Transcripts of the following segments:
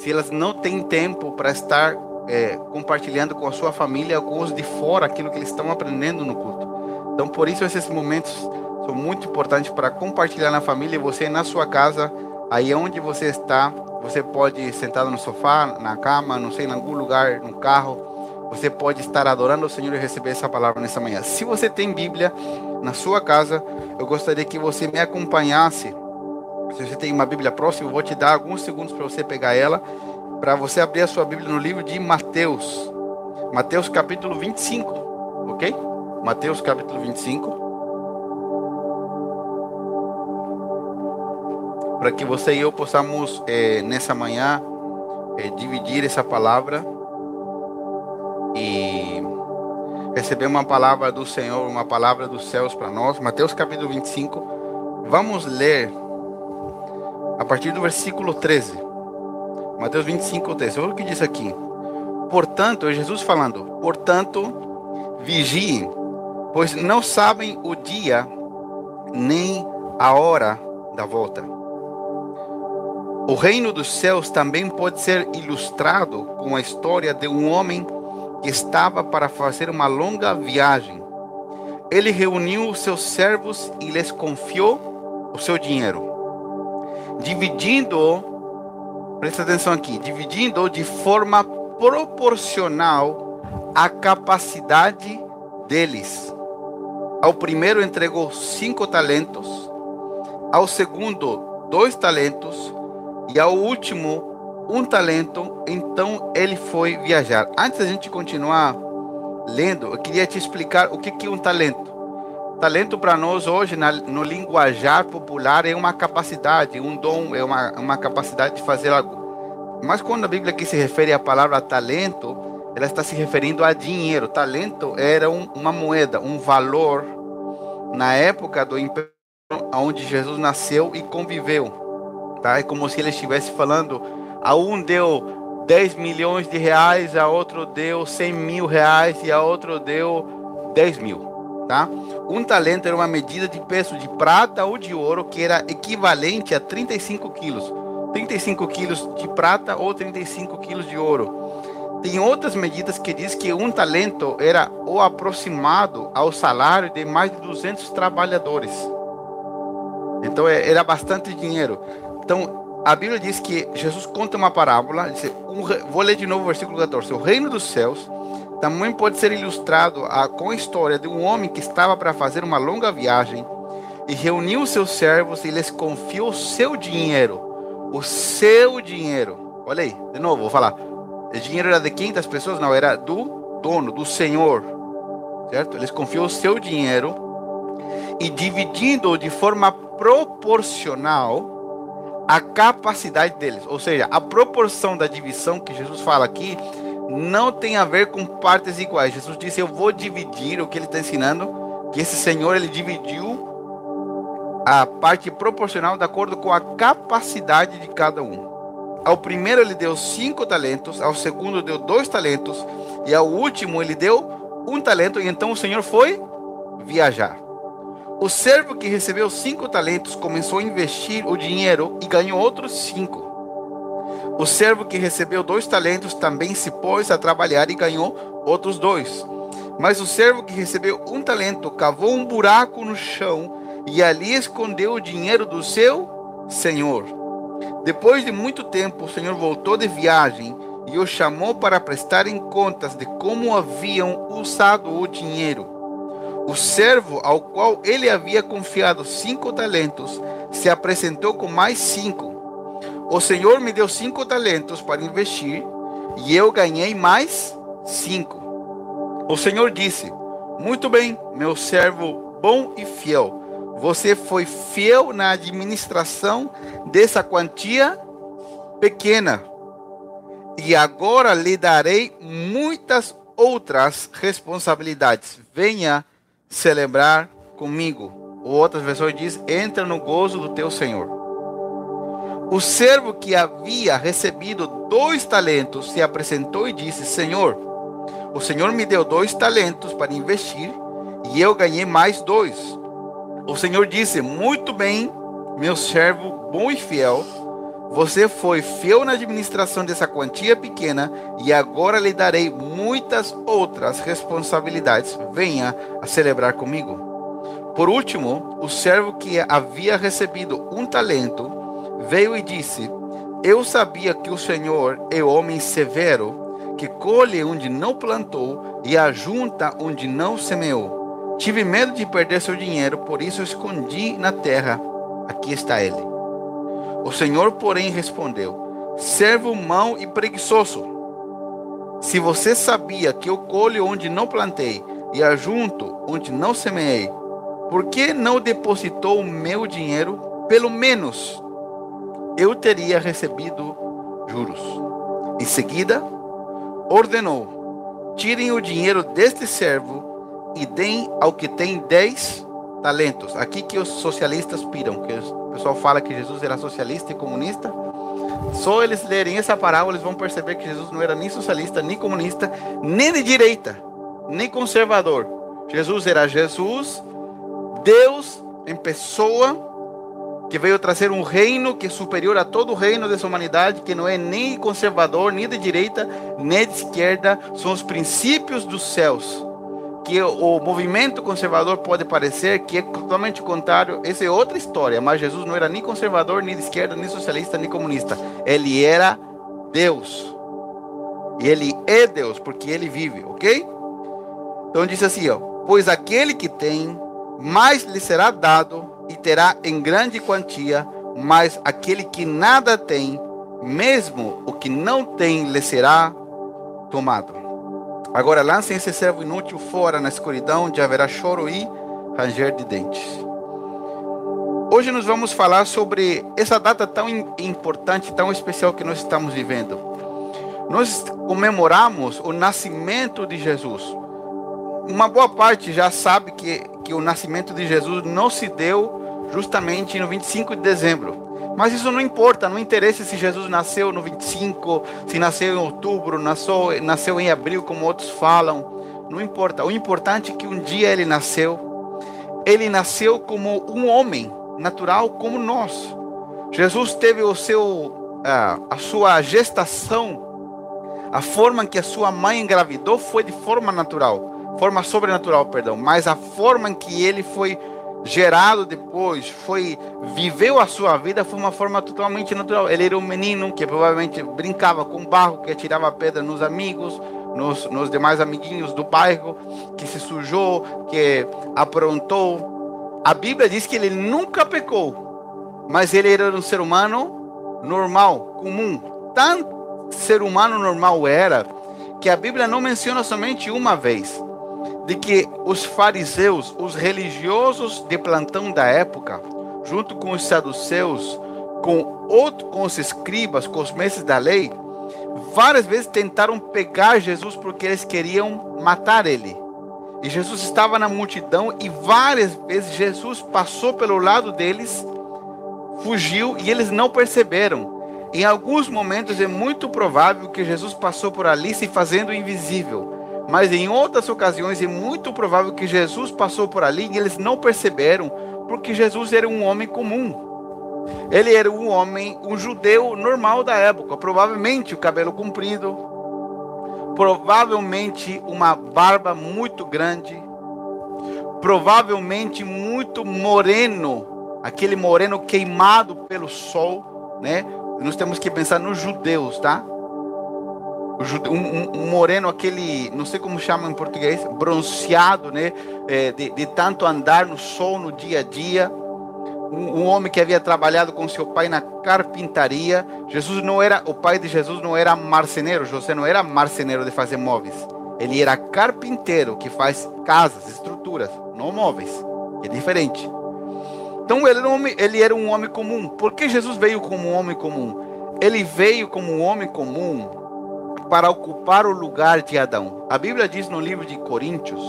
se elas não têm tempo para estar é, compartilhando com a sua família com os de fora aquilo que eles estão aprendendo no culto. Então, por isso, esses momentos são muito importantes para compartilhar na família. Você na sua casa, aí onde você está, você pode sentado no sofá, na cama, não sei, em algum lugar, no carro. Você pode estar adorando o Senhor e receber essa palavra nessa manhã. Se você tem Bíblia na sua casa, eu gostaria que você me acompanhasse. Se você tem uma Bíblia próxima, eu vou te dar alguns segundos para você pegar ela, para você abrir a sua Bíblia no livro de Mateus. Mateus capítulo 25, ok? Mateus capítulo 25. para que você e eu possamos eh, nessa manhã eh, dividir essa palavra e receber uma palavra do Senhor, uma palavra dos céus para nós. Mateus capítulo 25. Vamos ler a partir do versículo 13. Mateus 25, 13. Olha o que diz aqui. Portanto, é Jesus falando: Portanto, vigiem, pois não sabem o dia nem a hora da volta. O reino dos céus também pode ser ilustrado com a história de um homem que estava para fazer uma longa viagem. Ele reuniu os seus servos e lhes confiou o seu dinheiro, dividindo, presta atenção aqui, dividindo de forma proporcional à capacidade deles. Ao primeiro entregou cinco talentos, ao segundo dois talentos, e ao último um talento, então ele foi viajar. Antes da gente continuar lendo, eu queria te explicar o que, que é um talento. Talento para nós hoje, na, no linguajar popular, é uma capacidade, um dom, é uma, uma capacidade de fazer algo. Mas quando a Bíblia aqui se refere à palavra talento, ela está se referindo a dinheiro. Talento era um, uma moeda, um valor na época do império onde Jesus nasceu e conviveu. Tá? É como se ele estivesse falando, a um deu 10 milhões de reais, a outro deu 100 mil reais e a outro deu 10 mil. Tá? Um talento era uma medida de peso de prata ou de ouro que era equivalente a 35 quilos. 35 quilos de prata ou 35 quilos de ouro. Tem outras medidas que diz que um talento era o aproximado ao salário de mais de 200 trabalhadores. Então é, era bastante dinheiro. Então, a Bíblia diz que Jesus conta uma parábola, diz, um, vou ler de novo o versículo 14. O reino dos céus também pode ser ilustrado a, com a história de um homem que estava para fazer uma longa viagem e reuniu seus servos e lhes confiou seu dinheiro. O seu dinheiro. Olha aí, de novo, vou falar. O dinheiro era de quem das pessoas? Não, era do dono, do Senhor. Certo? Eles confiou o seu dinheiro e dividindo de forma proporcional a capacidade deles. Ou seja, a proporção da divisão que Jesus fala aqui não tem a ver com partes iguais. Jesus disse: Eu vou dividir o que ele está ensinando, que esse Senhor ele dividiu a parte proporcional de acordo com a capacidade de cada um. Ao primeiro ele deu cinco talentos, ao segundo deu dois talentos, e ao último ele deu um talento, e então o Senhor foi viajar. O servo que recebeu cinco talentos começou a investir o dinheiro e ganhou outros cinco. O servo que recebeu dois talentos também se pôs a trabalhar e ganhou outros dois. Mas o servo que recebeu um talento cavou um buraco no chão e ali escondeu o dinheiro do seu senhor. Depois de muito tempo, o senhor voltou de viagem e o chamou para prestarem contas de como haviam usado o dinheiro. O servo ao qual ele havia confiado cinco talentos se apresentou com mais cinco. O Senhor me deu cinco talentos para investir e eu ganhei mais cinco. O Senhor disse: Muito bem, meu servo bom e fiel. Você foi fiel na administração dessa quantia pequena. E agora lhe darei muitas outras responsabilidades. Venha celebrar comigo. Ou outras versões diz: entra no gozo do teu Senhor. O servo que havia recebido dois talentos se apresentou e disse: Senhor, o Senhor me deu dois talentos para investir e eu ganhei mais dois. O Senhor disse: Muito bem, meu servo bom e fiel. Você foi fiel na administração dessa quantia pequena e agora lhe darei muitas outras responsabilidades. Venha a celebrar comigo. Por último, o servo que havia recebido um talento veio e disse: Eu sabia que o Senhor é homem severo, que colhe onde não plantou e ajunta onde não semeou. Tive medo de perder seu dinheiro, por isso escondi na terra. Aqui está ele. O Senhor, porém, respondeu: Servo mau e preguiçoso. Se você sabia que eu colho onde não plantei e ajunto onde não semeei, por que não depositou o meu dinheiro? Pelo menos eu teria recebido juros. Em seguida, ordenou: tirem o dinheiro deste servo e deem ao que tem dez talentos. Aqui que os socialistas piram, que o pessoal fala que Jesus era socialista e comunista. Só eles lerem essa parábola, eles vão perceber que Jesus não era nem socialista, nem comunista, nem de direita, nem conservador. Jesus era Jesus, Deus em pessoa, que veio trazer um reino que é superior a todo o reino dessa humanidade, que não é nem conservador, nem de direita, nem de esquerda, são os princípios dos céus que o movimento conservador pode parecer que é totalmente contrário, essa é outra história, mas Jesus não era nem conservador, nem de esquerda, nem socialista, nem comunista. Ele era Deus. E ele é Deus, porque ele vive, ok? Então diz assim, ó, pois aquele que tem, mais lhe será dado e terá em grande quantia, mas aquele que nada tem, mesmo o que não tem, lhe será tomado. Agora lancem esse servo inútil fora na escuridão, onde haverá choro e ranger de dentes. Hoje nós vamos falar sobre essa data tão importante, tão especial que nós estamos vivendo. Nós comemoramos o nascimento de Jesus. Uma boa parte já sabe que, que o nascimento de Jesus não se deu justamente no 25 de dezembro. Mas isso não importa, não interessa se Jesus nasceu no 25, se nasceu em outubro, nasceu, nasceu em abril, como outros falam. Não importa. O importante é que um dia ele nasceu. Ele nasceu como um homem natural como nós. Jesus teve o seu, a sua gestação, a forma que a sua mãe engravidou foi de forma natural, forma sobrenatural, perdão. Mas a forma em que ele foi gerado depois, foi viveu a sua vida foi uma forma totalmente natural. Ele era um menino que provavelmente brincava com barro, que atirava pedra nos amigos, nos, nos demais amiguinhos do bairro, que se sujou, que aprontou. A Bíblia diz que ele nunca pecou, mas ele era um ser humano normal, comum. Tanto ser humano normal era que a Bíblia não menciona somente uma vez de que os fariseus, os religiosos de plantão da época, junto com os saduceus, com, outro, com os escribas, com os mestres da lei, várias vezes tentaram pegar Jesus porque eles queriam matar ele. E Jesus estava na multidão e várias vezes Jesus passou pelo lado deles, fugiu e eles não perceberam. Em alguns momentos é muito provável que Jesus passou por ali se fazendo invisível mas em outras ocasiões é muito provável que Jesus passou por ali e eles não perceberam, porque Jesus era um homem comum. Ele era um homem, um judeu normal da época, provavelmente o cabelo comprido, provavelmente uma barba muito grande, provavelmente muito moreno, aquele moreno queimado pelo sol, né? Nós temos que pensar nos judeus, tá? Um, um, moreno, aquele, não sei como chama em português, bronzeado, né? É, de, de, tanto andar no sol no dia a dia. Um, um, homem que havia trabalhado com seu pai na carpintaria. Jesus não era, o pai de Jesus não era marceneiro, José não era marceneiro de fazer móveis. Ele era carpinteiro que faz casas, estruturas, não móveis. É diferente. Então ele era, um homem, ele era um homem comum. Por que Jesus veio como um homem comum? Ele veio como um homem comum para ocupar o lugar de Adão. A Bíblia diz no livro de Coríntios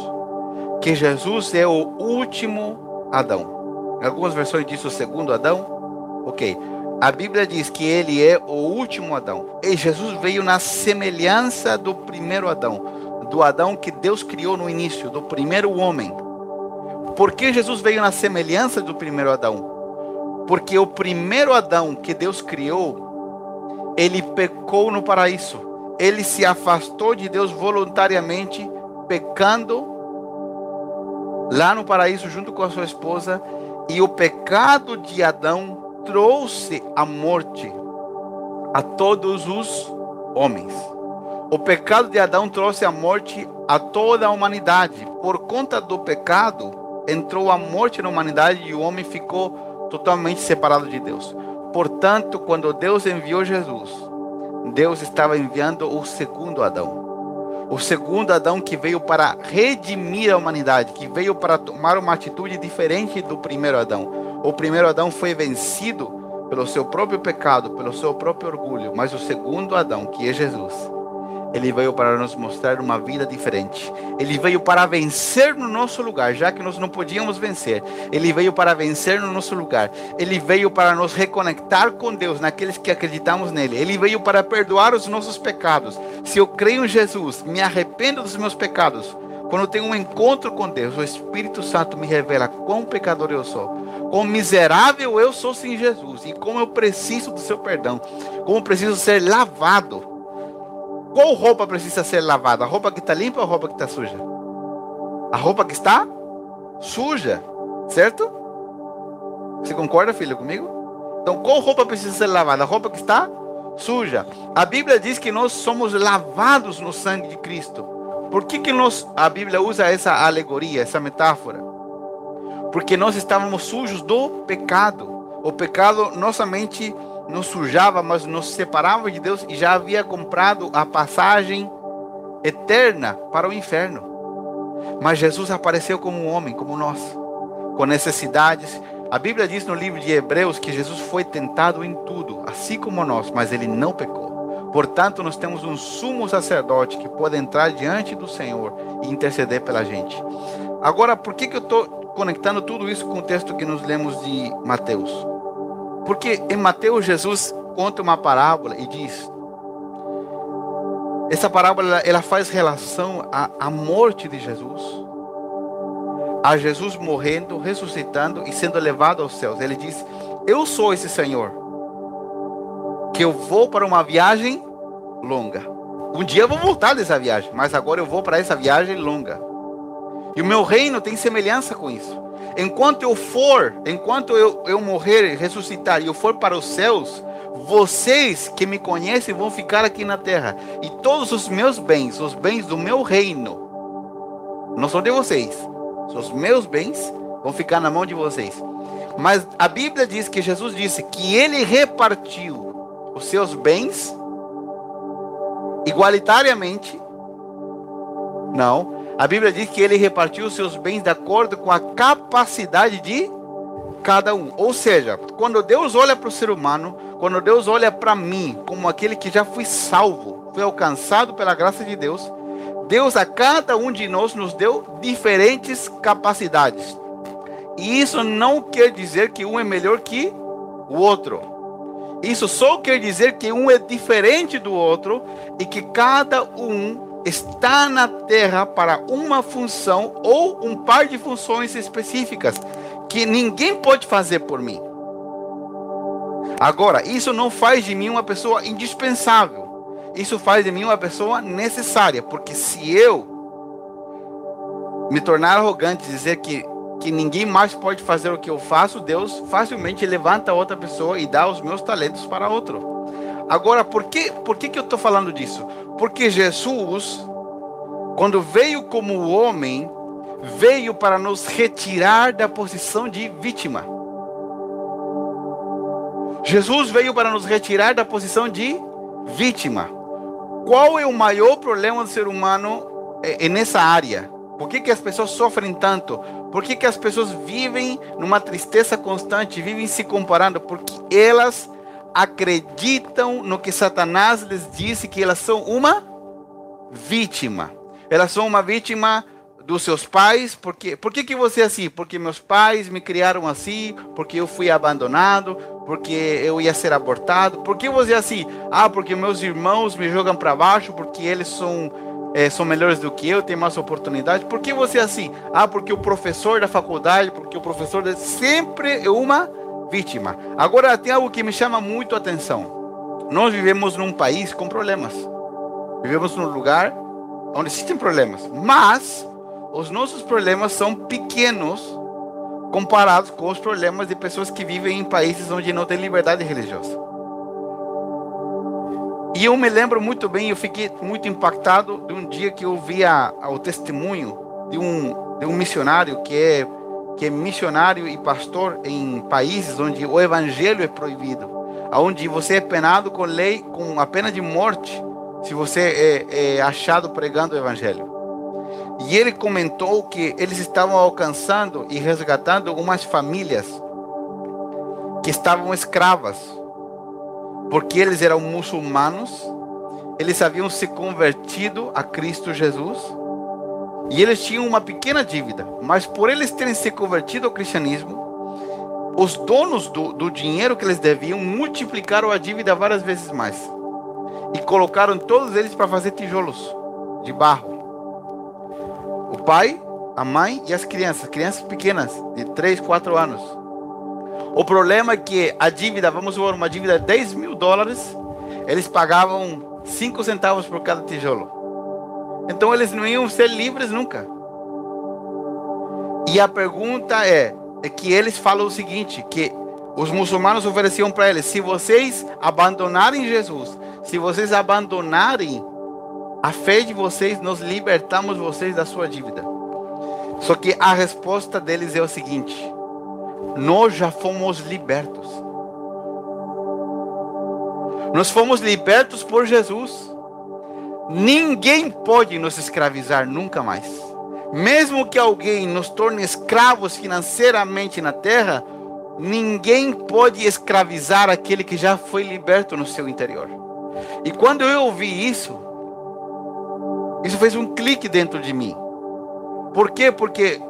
que Jesus é o último Adão. Em algumas versões diz o segundo Adão. Ok. A Bíblia diz que ele é o último Adão. E Jesus veio na semelhança do primeiro Adão, do Adão que Deus criou no início, do primeiro homem. Por que Jesus veio na semelhança do primeiro Adão? Porque o primeiro Adão que Deus criou ele pecou no paraíso. Ele se afastou de Deus voluntariamente, pecando lá no paraíso junto com a sua esposa. E o pecado de Adão trouxe a morte a todos os homens. O pecado de Adão trouxe a morte a toda a humanidade. Por conta do pecado, entrou a morte na humanidade e o homem ficou totalmente separado de Deus. Portanto, quando Deus enviou Jesus, Deus estava enviando o segundo Adão. O segundo Adão que veio para redimir a humanidade, que veio para tomar uma atitude diferente do primeiro Adão. O primeiro Adão foi vencido pelo seu próprio pecado, pelo seu próprio orgulho, mas o segundo Adão, que é Jesus, ele veio para nos mostrar uma vida diferente. Ele veio para vencer no nosso lugar, já que nós não podíamos vencer. Ele veio para vencer no nosso lugar. Ele veio para nos reconectar com Deus, naqueles que acreditamos nele. Ele veio para perdoar os nossos pecados. Se eu creio em Jesus, me arrependo dos meus pecados. Quando eu tenho um encontro com Deus, o Espírito Santo me revela quão pecador eu sou, quão miserável eu sou sem Jesus e como eu preciso do seu perdão, como preciso ser lavado qual roupa precisa ser lavada? A roupa que está limpa ou a roupa que está suja? A roupa que está suja, certo? Você concorda, filho, comigo? Então, qual roupa precisa ser lavada? A roupa que está suja. A Bíblia diz que nós somos lavados no sangue de Cristo. Por que, que nós, a Bíblia usa essa alegoria, essa metáfora? Porque nós estávamos sujos do pecado. O pecado, nossa mente nos sujava, mas nos separava de Deus e já havia comprado a passagem eterna para o inferno. Mas Jesus apareceu como um homem, como nós, com necessidades. A Bíblia diz no livro de Hebreus que Jesus foi tentado em tudo, assim como nós, mas ele não pecou. Portanto, nós temos um sumo sacerdote que pode entrar diante do Senhor e interceder pela gente. Agora, por que, que eu estou conectando tudo isso com o texto que nos lemos de Mateus? Porque em Mateus Jesus conta uma parábola e diz: essa parábola ela faz relação à, à morte de Jesus, a Jesus morrendo, ressuscitando e sendo levado aos céus. Ele diz: Eu sou esse Senhor, que eu vou para uma viagem longa. Um dia eu vou voltar dessa viagem, mas agora eu vou para essa viagem longa. E o meu reino tem semelhança com isso. Enquanto eu for, enquanto eu, eu morrer, ressuscitar e eu for para os céus, vocês que me conhecem vão ficar aqui na terra. E todos os meus bens, os bens do meu reino, não são de vocês. Os meus bens vão ficar na mão de vocês. Mas a Bíblia diz que Jesus disse que ele repartiu os seus bens igualitariamente. Não, a Bíblia diz que ele repartiu os seus bens de acordo com a capacidade de cada um. Ou seja, quando Deus olha para o ser humano, quando Deus olha para mim como aquele que já foi salvo, foi alcançado pela graça de Deus, Deus a cada um de nós nos deu diferentes capacidades. E isso não quer dizer que um é melhor que o outro. Isso só quer dizer que um é diferente do outro e que cada um está na terra para uma função ou um par de funções específicas que ninguém pode fazer por mim. Agora, isso não faz de mim uma pessoa indispensável. Isso faz de mim uma pessoa necessária, porque se eu me tornar arrogante e dizer que, que ninguém mais pode fazer o que eu faço, Deus facilmente levanta outra pessoa e dá os meus talentos para outro. Agora, por que, por que, que eu estou falando disso? Porque Jesus, quando veio como homem, veio para nos retirar da posição de vítima. Jesus veio para nos retirar da posição de vítima. Qual é o maior problema do ser humano é, é nessa área? Por que, que as pessoas sofrem tanto? Por que, que as pessoas vivem numa tristeza constante, vivem se comparando? Porque elas acreditam no que Satanás lhes disse que elas são uma vítima. Elas são uma vítima dos seus pais, porque por que, que você é assim? Porque meus pais me criaram assim, porque eu fui abandonado, porque eu ia ser abortado. Por que você é assim? Ah, porque meus irmãos me jogam para baixo, porque eles são é, são melhores do que eu, têm mais oportunidade. Por que você é assim? Ah, porque o professor da faculdade, porque o professor de... sempre é uma vítima. Agora tem algo que me chama muito a atenção. nós vivemos num país com problemas. Vivemos num lugar onde existem problemas, mas os nossos problemas são pequenos comparados com os problemas de pessoas que vivem em países onde não tem liberdade religiosa. E eu me lembro muito bem, eu fiquei muito impactado de um dia que eu vi a, a, o testemunho de um, de um missionário que é, que é missionário e pastor em países onde o evangelho é proibido, onde você é penado com lei, com a pena de morte, se você é, é achado pregando o evangelho. E ele comentou que eles estavam alcançando e resgatando umas famílias que estavam escravas, porque eles eram muçulmanos, eles haviam se convertido a Cristo Jesus e eles tinham uma pequena dívida, mas por eles terem se convertido ao cristianismo, os donos do, do dinheiro que eles deviam multiplicaram a dívida várias vezes mais e colocaram todos eles para fazer tijolos de barro o pai, a mãe e as crianças, crianças pequenas, de 3, 4 anos. O problema é que a dívida, vamos supor, uma dívida de 10 mil dólares, eles pagavam 5 centavos por cada tijolo. Então eles não iam ser livres nunca. E a pergunta é, é que eles falam o seguinte, que os muçulmanos ofereciam para eles, se vocês abandonarem Jesus, se vocês abandonarem a fé de vocês, nós libertamos vocês da sua dívida. Só que a resposta deles é o seguinte: nós já fomos libertos. Nós fomos libertos por Jesus. Ninguém pode nos escravizar nunca mais. Mesmo que alguém nos torne escravos financeiramente na terra, ninguém pode escravizar aquele que já foi liberto no seu interior. E quando eu ouvi isso, isso fez um clique dentro de mim. Por quê? Porque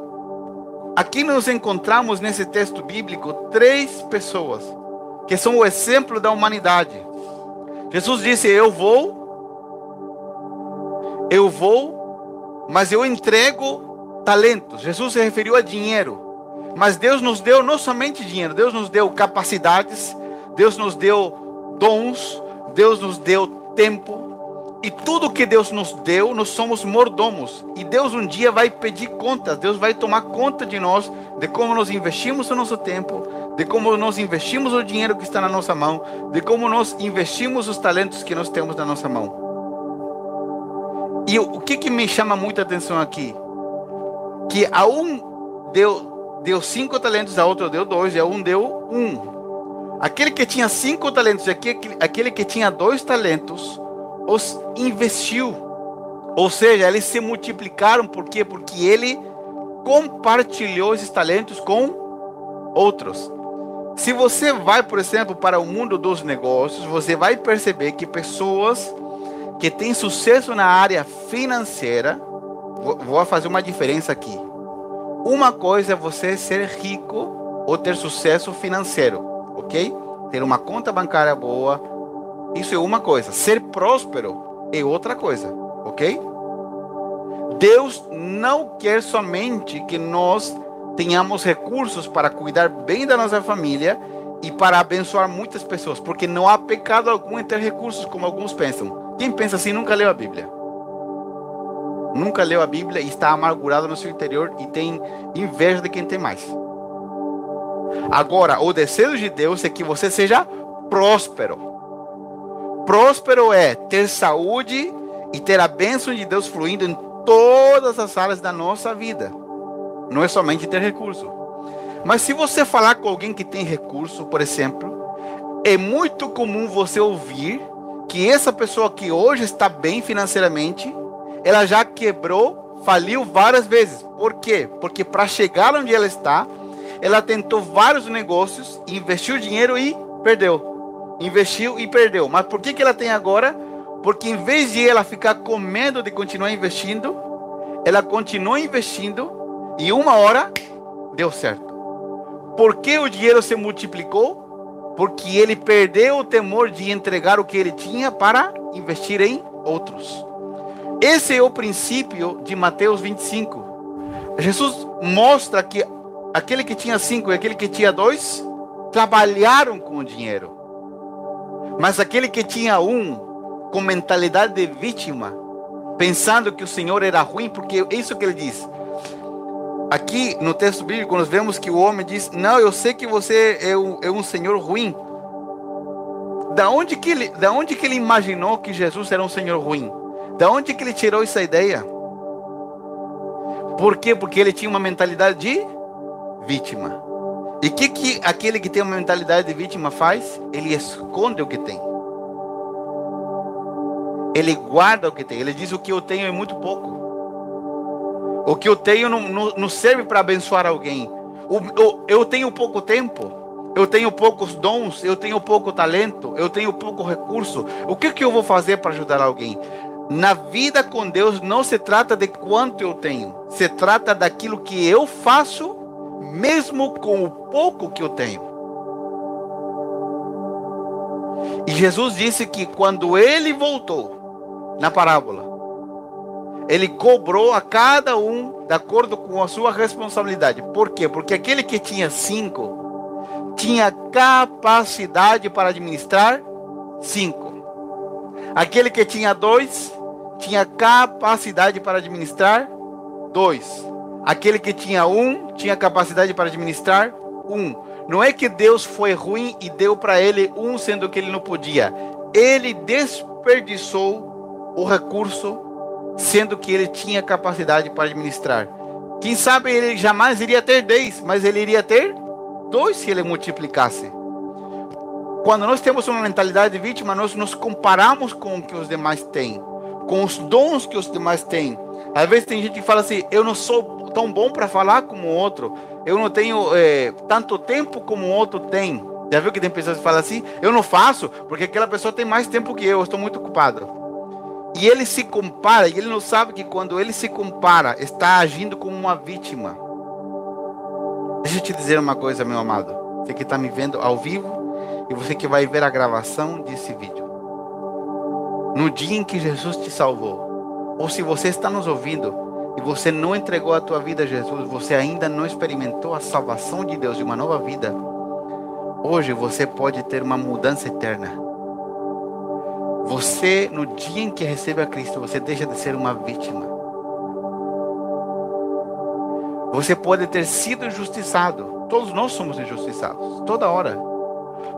aqui nos encontramos nesse texto bíblico três pessoas que são o exemplo da humanidade. Jesus disse: Eu vou, eu vou, mas eu entrego talentos. Jesus se referiu a dinheiro. Mas Deus nos deu não somente dinheiro, Deus nos deu capacidades, Deus nos deu dons, Deus nos deu tempo, e tudo que Deus nos deu, nós somos mordomos. E Deus um dia vai pedir contas, Deus vai tomar conta de nós, de como nós investimos o nosso tempo, de como nós investimos o dinheiro que está na nossa mão, de como nós investimos os talentos que nós temos na nossa mão. E o que, que me chama muita atenção aqui? Que a um deu, deu cinco talentos, a outro deu dois, e a um deu um. Aquele que tinha cinco talentos e aquele, aquele que tinha dois talentos, os investiu. Ou seja, eles se multiplicaram, por quê? Porque ele compartilhou esses talentos com outros. Se você vai, por exemplo, para o mundo dos negócios, você vai perceber que pessoas que têm sucesso na área financeira, vou fazer uma diferença aqui. Uma coisa é você ser rico ou ter sucesso financeiro, ok? Ter uma conta bancária boa, isso é uma coisa. Ser próspero é outra coisa, ok? Deus não quer somente que nós tenhamos recursos para cuidar bem da nossa família e para abençoar muitas pessoas, porque não há pecado algum em ter recursos, como alguns pensam. Quem pensa assim nunca leu a Bíblia. Nunca leu a Bíblia e está amargurado no seu interior e tem inveja de quem tem mais. Agora, o desejo de Deus é que você seja próspero. Próspero é ter saúde e ter a bênção de Deus fluindo em todas as áreas da nossa vida. Não é somente ter recurso. Mas se você falar com alguém que tem recurso, por exemplo, é muito comum você ouvir que essa pessoa que hoje está bem financeiramente, ela já quebrou, faliu várias vezes. Por quê? Porque para chegar onde ela está, ela tentou vários negócios, investiu dinheiro e perdeu investiu e perdeu. Mas por que, que ela tem agora? Porque em vez de ela ficar com medo de continuar investindo, ela continuou investindo e uma hora deu certo. Por que o dinheiro se multiplicou? Porque ele perdeu o temor de entregar o que ele tinha para investir em outros. Esse é o princípio de Mateus 25. Jesus mostra que aquele que tinha cinco e aquele que tinha dois trabalharam com o dinheiro. Mas aquele que tinha um com mentalidade de vítima, pensando que o Senhor era ruim, porque é isso que ele diz. Aqui no texto bíblico, nós vemos que o homem diz: Não, eu sei que você é um, é um Senhor ruim. Da onde, que ele, da onde que ele imaginou que Jesus era um Senhor ruim? Da onde que ele tirou essa ideia? Por quê? Porque ele tinha uma mentalidade de vítima. E o que, que aquele que tem uma mentalidade de vítima faz? Ele esconde o que tem. Ele guarda o que tem. Ele diz: O que eu tenho é muito pouco. O que eu tenho não, não, serve para abençoar alguém. O, o, eu tenho pouco tempo. Eu tenho poucos dons, eu tenho pouco talento, eu tenho pouco recurso. O que, que eu vou fazer para ajudar alguém? Na vida com Deus não se trata de quanto eu tenho, se trata daquilo que eu faço, mesmo com o pouco que eu tenho. E Jesus disse que quando ele voltou, na parábola, ele cobrou a cada um de acordo com a sua responsabilidade. Por quê? Porque aquele que tinha cinco tinha capacidade para administrar cinco. Aquele que tinha dois tinha capacidade para administrar dois. Aquele que tinha um tinha capacidade para administrar um. Não é que Deus foi ruim e deu para ele um, sendo que ele não podia. Ele desperdiçou o recurso, sendo que ele tinha capacidade para administrar. Quem sabe ele jamais iria ter dez, mas ele iria ter dois se ele multiplicasse. Quando nós temos uma mentalidade de vítima, nós nos comparamos com o que os demais têm com os dons que os demais têm. Às vezes tem gente que fala assim: eu não sou tão bom para falar como o outro, eu não tenho é, tanto tempo como o outro tem. Já viu que tem pessoas que falam assim? Eu não faço porque aquela pessoa tem mais tempo que eu, eu estou muito ocupado. E ele se compara, e ele não sabe que quando ele se compara, está agindo como uma vítima. Deixa eu te dizer uma coisa, meu amado. Você que está me vendo ao vivo e você que vai ver a gravação desse vídeo no dia em que Jesus te salvou, ou se você está nos ouvindo e você não entregou a tua vida a Jesus, você ainda não experimentou a salvação de Deus e uma nova vida, hoje você pode ter uma mudança eterna. Você, no dia em que recebe a Cristo, você deixa de ser uma vítima. Você pode ter sido injustiçado. Todos nós somos injustiçados, toda hora.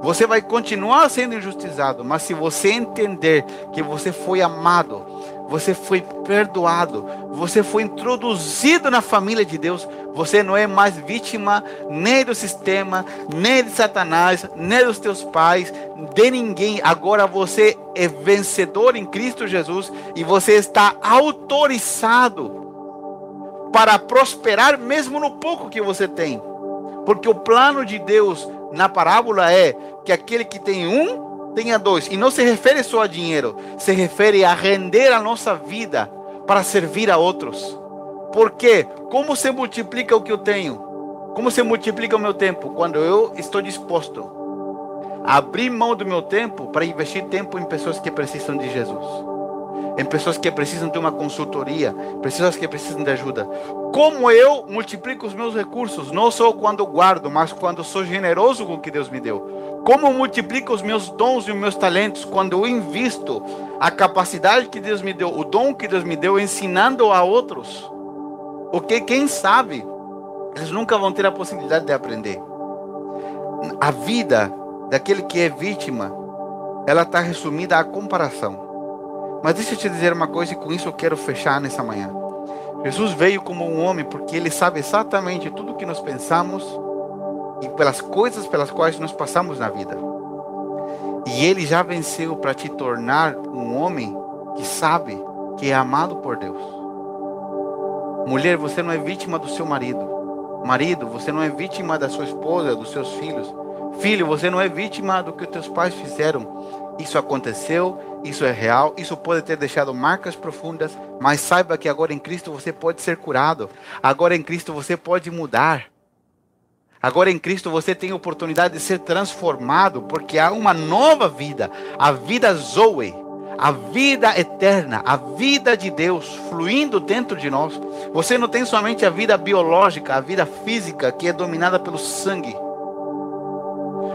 Você vai continuar sendo injustiçado, mas se você entender que você foi amado, você foi perdoado, você foi introduzido na família de Deus, você não é mais vítima nem do sistema, nem de Satanás, nem dos teus pais, de ninguém. Agora você é vencedor em Cristo Jesus e você está autorizado para prosperar mesmo no pouco que você tem. Porque o plano de Deus na parábola é que aquele que tem um tenha dois. E não se refere só a dinheiro, se refere a render a nossa vida para servir a outros. Por quê? Como se multiplica o que eu tenho? Como se multiplica o meu tempo? Quando eu estou disposto a abrir mão do meu tempo para investir tempo em pessoas que precisam de Jesus em pessoas que precisam de uma consultoria, pessoas que precisam de ajuda. Como eu multiplico os meus recursos, não só quando guardo, mas quando sou generoso com o que Deus me deu. Como multiplico os meus dons e os meus talentos quando eu invisto a capacidade que Deus me deu, o dom que Deus me deu, ensinando a outros. Porque quem sabe, eles nunca vão ter a possibilidade de aprender. A vida daquele que é vítima, ela está resumida à comparação. Mas deixa eu te dizer uma coisa e com isso eu quero fechar nessa manhã. Jesus veio como um homem porque ele sabe exatamente tudo o que nós pensamos e pelas coisas pelas quais nós passamos na vida. E ele já venceu para te tornar um homem que sabe que é amado por Deus. Mulher, você não é vítima do seu marido. Marido, você não é vítima da sua esposa, dos seus filhos. Filho, você não é vítima do que os teus pais fizeram. Isso aconteceu, isso é real, isso pode ter deixado marcas profundas, mas saiba que agora em Cristo você pode ser curado. Agora em Cristo você pode mudar. Agora em Cristo você tem a oportunidade de ser transformado, porque há uma nova vida, a vida Zoe, a vida eterna, a vida de Deus fluindo dentro de nós. Você não tem somente a vida biológica, a vida física que é dominada pelo sangue.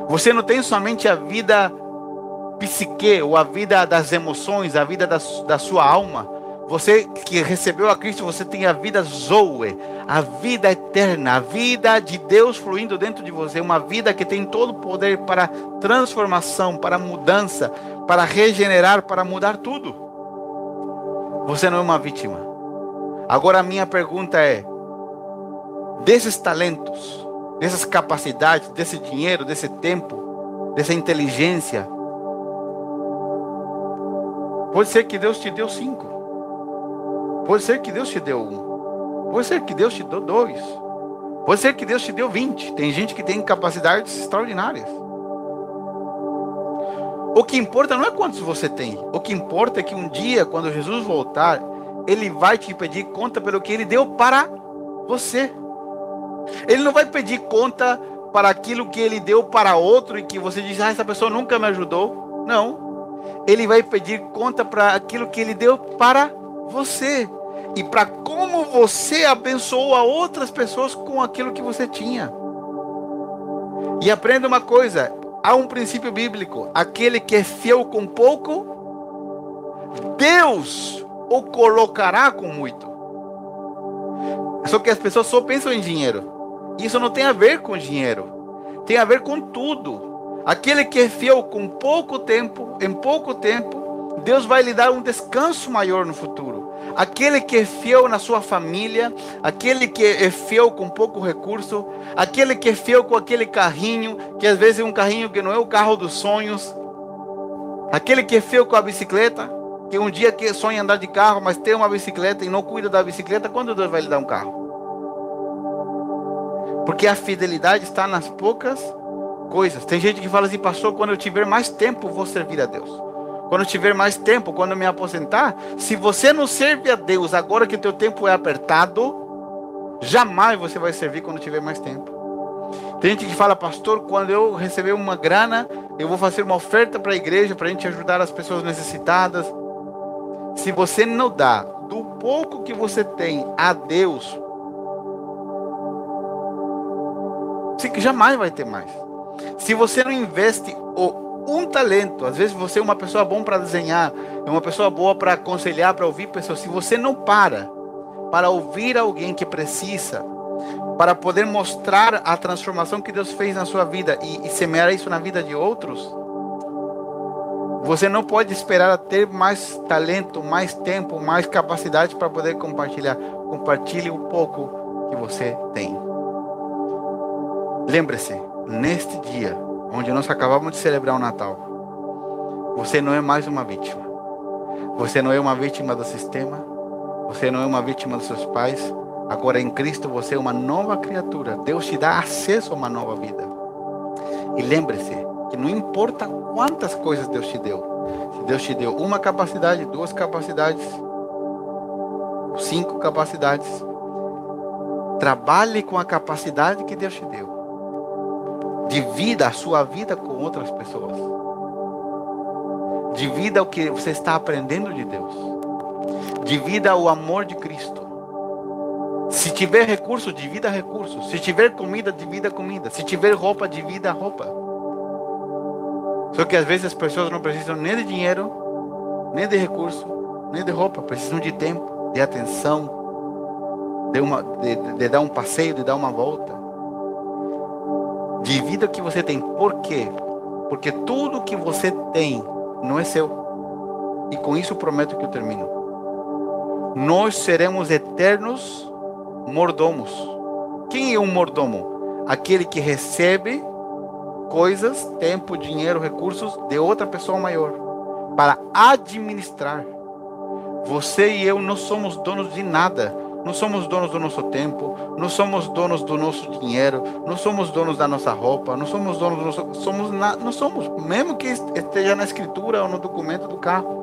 Você não tem somente a vida psique, ou a vida das emoções, a vida da, da sua alma. Você que recebeu a Cristo, você tem a vida Zoe, a vida eterna, a vida de Deus fluindo dentro de você, uma vida que tem todo o poder para transformação, para mudança, para regenerar, para mudar tudo. Você não é uma vítima. Agora a minha pergunta é: desses talentos, dessas capacidades, desse dinheiro, desse tempo, dessa inteligência, pode ser que Deus te deu cinco. Pode ser que Deus te deu um. Pode ser que Deus te deu dois. Pode ser que Deus te deu vinte. Tem gente que tem capacidades extraordinárias. O que importa não é quantos você tem. O que importa é que um dia, quando Jesus voltar, ele vai te pedir conta pelo que ele deu para você. Ele não vai pedir conta para aquilo que ele deu para outro e que você diz, ah, essa pessoa nunca me ajudou. Não. Ele vai pedir conta para aquilo que ele deu para você e para como você abençoou a outras pessoas com aquilo que você tinha. E aprenda uma coisa: há um princípio bíblico: aquele que é fiel com pouco, Deus o colocará com muito. Só que as pessoas só pensam em dinheiro. Isso não tem a ver com dinheiro, tem a ver com tudo. Aquele que é fiel com pouco tempo, em pouco tempo, Deus vai lhe dar um descanso maior no futuro aquele que é fiel na sua família, aquele que é fiel com pouco recurso, aquele que é fiel com aquele carrinho, que às vezes é um carrinho que não é o carro dos sonhos, aquele que é fiel com a bicicleta, que um dia que sonha andar de carro, mas tem uma bicicleta e não cuida da bicicleta, quando Deus vai lhe dar um carro? Porque a fidelidade está nas poucas coisas. Tem gente que fala assim, pastor, quando eu tiver mais tempo, vou servir a Deus quando tiver mais tempo, quando me aposentar, se você não serve a Deus agora que o teu tempo é apertado, jamais você vai servir quando tiver mais tempo. Tem gente que fala, pastor, quando eu receber uma grana, eu vou fazer uma oferta para a igreja para a gente ajudar as pessoas necessitadas. Se você não dá do pouco que você tem a Deus, você jamais vai ter mais. Se você não investe um talento. Às vezes você é uma pessoa boa para desenhar, é uma pessoa boa para aconselhar, para ouvir pessoas. Se você não para para ouvir alguém que precisa, para poder mostrar a transformação que Deus fez na sua vida e, e semear isso na vida de outros, você não pode esperar ter mais talento, mais tempo, mais capacidade para poder compartilhar. Compartilhe o pouco que você tem. Lembre-se, neste dia, onde nós acabamos de celebrar o Natal, você não é mais uma vítima. Você não é uma vítima do sistema. Você não é uma vítima dos seus pais. Agora em Cristo você é uma nova criatura. Deus te dá acesso a uma nova vida. E lembre-se que não importa quantas coisas Deus te deu. Se Deus te deu uma capacidade, duas capacidades, cinco capacidades, trabalhe com a capacidade que Deus te deu. Divida a sua vida com outras pessoas. Divida o que você está aprendendo de Deus. Divida o amor de Cristo. Se tiver recurso, divida recursos. Se tiver comida, divida comida. Se tiver roupa, divida roupa. Só que às vezes as pessoas não precisam nem de dinheiro, nem de recurso, nem de roupa. Precisam de tempo, de atenção, de, uma, de, de dar um passeio, de dar uma volta de vida que você tem. Por quê? Porque tudo que você tem não é seu. E com isso prometo que eu termino. Nós seremos eternos mordomos. Quem é um mordomo? Aquele que recebe coisas, tempo, dinheiro, recursos de outra pessoa maior para administrar. Você e eu não somos donos de nada. Não somos donos do nosso tempo, não somos donos do nosso dinheiro, não somos donos da nossa roupa, não somos donos do nosso, somos na, não somos, mesmo que esteja na escritura ou no documento do carro.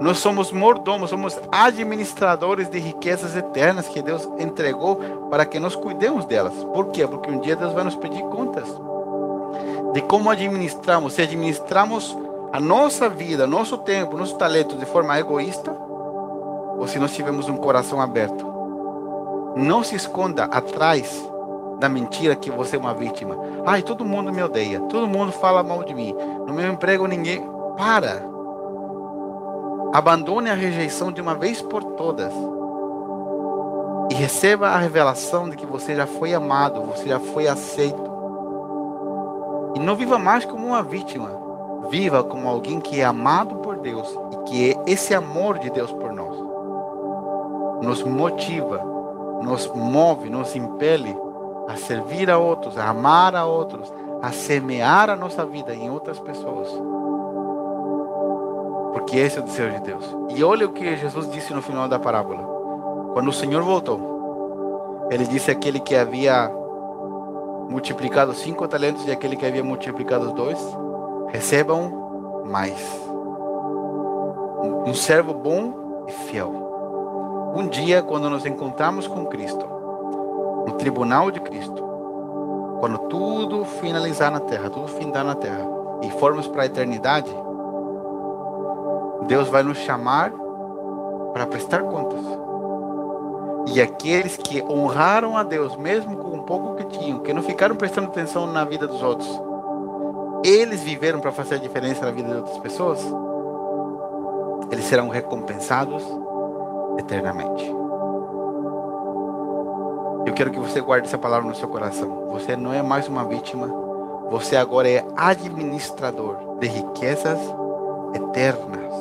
Nós somos mordomos, somos administradores de riquezas eternas que Deus entregou para que nós cuidemos delas. Por quê? Porque um dia Deus vai nos pedir contas de como administramos. Se administramos a nossa vida, nosso tempo, nosso talento de forma egoísta, ou se nós tivermos um coração aberto. Não se esconda atrás da mentira que você é uma vítima. Ai, todo mundo me odeia, todo mundo fala mal de mim. No meu emprego ninguém. Para. Abandone a rejeição de uma vez por todas. E receba a revelação de que você já foi amado, você já foi aceito. E não viva mais como uma vítima. Viva como alguém que é amado por Deus e que é esse amor de Deus por nós nos motiva, nos move, nos impele a servir a outros, a amar a outros, a semear a nossa vida em outras pessoas. Porque esse é o desejo de Deus. E olha o que Jesus disse no final da parábola. Quando o Senhor voltou, ele disse aquele que havia multiplicado cinco talentos e aquele que havia multiplicado dois, recebam mais. Um servo bom e fiel. Um dia, quando nos encontramos com Cristo, no tribunal de Cristo, quando tudo finalizar na terra, tudo findar na terra, e formos para a eternidade, Deus vai nos chamar para prestar contas. E aqueles que honraram a Deus, mesmo com o pouco que tinham, que não ficaram prestando atenção na vida dos outros, eles viveram para fazer a diferença na vida de outras pessoas, eles serão recompensados eternamente. Eu quero que você guarde essa palavra no seu coração. Você não é mais uma vítima, você agora é administrador de riquezas eternas.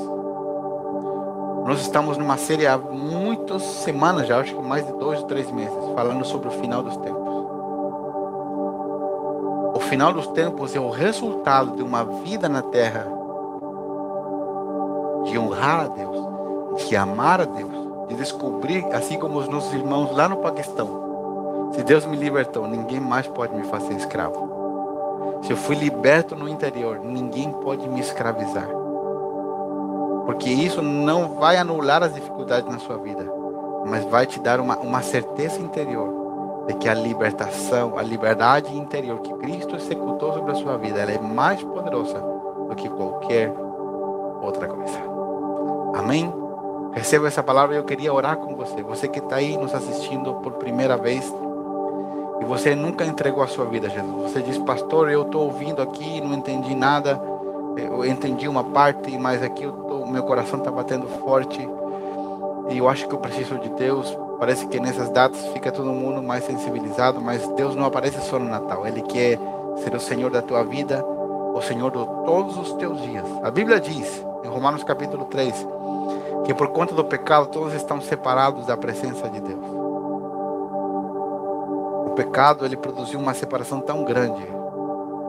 Nós estamos numa série há muitas semanas já, acho que mais de dois ou três meses, falando sobre o final dos tempos. O final dos tempos é o resultado de uma vida na terra de honrar a Deus, de amar a Deus, de descobrir, assim como os nossos irmãos lá no Paquistão, se Deus me libertou, ninguém mais pode me fazer escravo. Se eu fui liberto no interior, ninguém pode me escravizar. Porque isso não vai anular as dificuldades na sua vida, mas vai te dar uma, uma certeza interior de que a libertação, a liberdade interior que Cristo executou sobre a sua vida, ela é mais poderosa do que qualquer outra coisa. Amém? Receba essa palavra eu queria orar com você. Você que está aí nos assistindo por primeira vez e você nunca entregou a sua vida a Jesus. Você diz, pastor, eu estou ouvindo aqui, não entendi nada. Eu entendi uma parte, mas aqui o meu coração está batendo forte. E eu acho que eu preciso de Deus. Parece que nessas datas fica todo mundo mais sensibilizado, mas Deus não aparece só no Natal. Ele quer ser o Senhor da tua vida, o Senhor de todos os teus dias. A Bíblia diz, em Romanos capítulo 3, que por conta do pecado todos estão separados da presença de Deus. O pecado ele produziu uma separação tão grande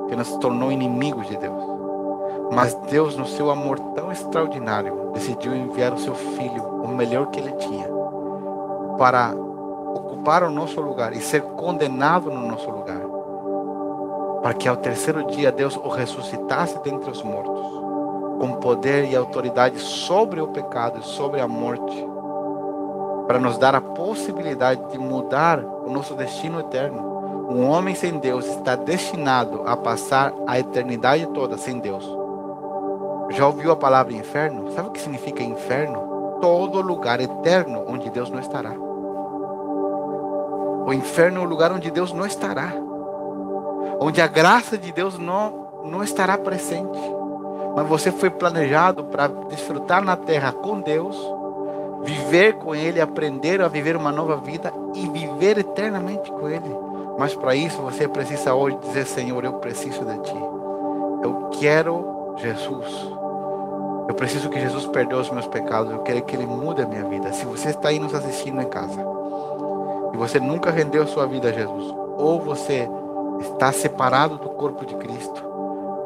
que nos tornou inimigos de Deus. Mas Deus, no seu amor tão extraordinário, decidiu enviar o seu filho, o melhor que ele tinha, para ocupar o nosso lugar e ser condenado no nosso lugar, para que ao terceiro dia Deus o ressuscitasse dentre os mortos com poder e autoridade sobre o pecado e sobre a morte, para nos dar a possibilidade de mudar o nosso destino eterno. Um homem sem Deus está destinado a passar a eternidade toda sem Deus. Já ouviu a palavra inferno? Sabe o que significa inferno? Todo lugar eterno onde Deus não estará. O inferno é o lugar onde Deus não estará. Onde a graça de Deus não, não estará presente mas você foi planejado para desfrutar na terra com Deus, viver com Ele, aprender a viver uma nova vida e viver eternamente com Ele. Mas para isso você precisa hoje dizer: Senhor, eu preciso de Ti. Eu quero Jesus. Eu preciso que Jesus perdoe os meus pecados. Eu quero que Ele mude a minha vida. Se você está aí nos assistindo em casa e você nunca rendeu sua vida a Jesus, ou você está separado do corpo de Cristo,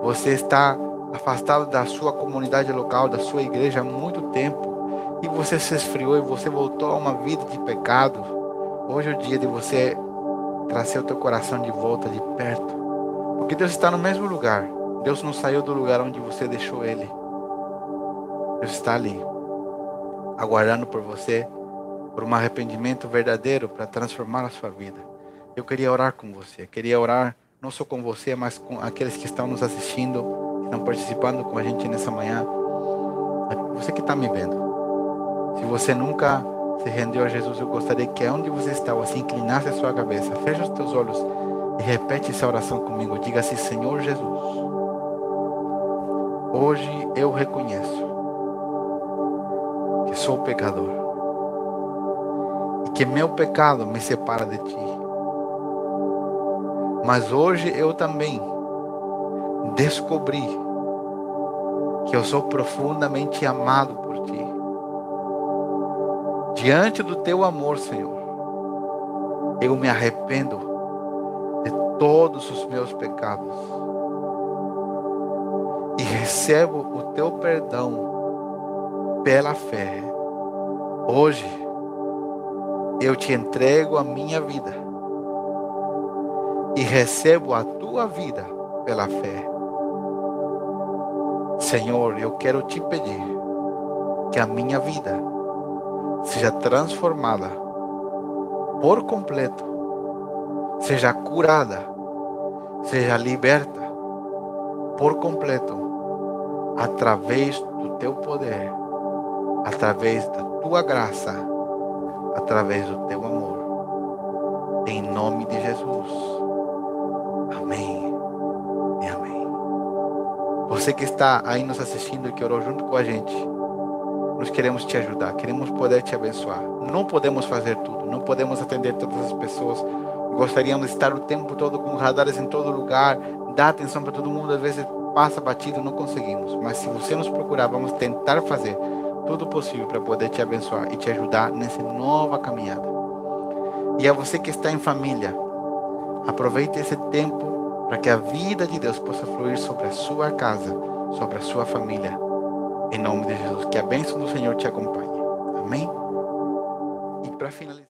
você está afastado da sua comunidade local, da sua igreja há muito tempo, e você se esfriou e você voltou a uma vida de pecado, hoje é o dia de você trazer o teu coração de volta de perto. Porque Deus está no mesmo lugar. Deus não saiu do lugar onde você deixou ele. Deus está ali, aguardando por você, por um arrependimento verdadeiro para transformar a sua vida. Eu queria orar com você, queria orar não só com você, mas com aqueles que estão nos assistindo estão participando com a gente nessa manhã. Você que está me vendo. Se você nunca se rendeu a Jesus, eu gostaria que onde você está, você inclinasse a sua cabeça, feche os teus olhos e repete essa oração comigo. Diga assim: Senhor Jesus, hoje eu reconheço que sou pecador e que meu pecado me separa de ti. Mas hoje eu também descobri que eu sou profundamente amado por ti. Diante do teu amor, Senhor, eu me arrependo de todos os meus pecados e recebo o teu perdão pela fé. Hoje eu te entrego a minha vida e recebo a tua vida pela fé. Senhor, eu quero te pedir que a minha vida seja transformada por completo, seja curada, seja liberta por completo, através do teu poder, através da tua graça, através do teu amor. Em nome de Jesus. Você que está aí nos assistindo e que orou junto com a gente, nós queremos te ajudar, queremos poder te abençoar. Não podemos fazer tudo, não podemos atender todas as pessoas. Gostaríamos de estar o tempo todo com radares em todo lugar, dar atenção para todo mundo, às vezes passa batido, não conseguimos. Mas se você nos procurar, vamos tentar fazer tudo possível para poder te abençoar e te ajudar nessa nova caminhada. E a você que está em família, aproveite esse tempo para que a vida de Deus possa fluir sobre a sua casa, sobre a sua família em nome de Jesus. Que a bênção do Senhor te acompanhe. Amém? E para finalizar.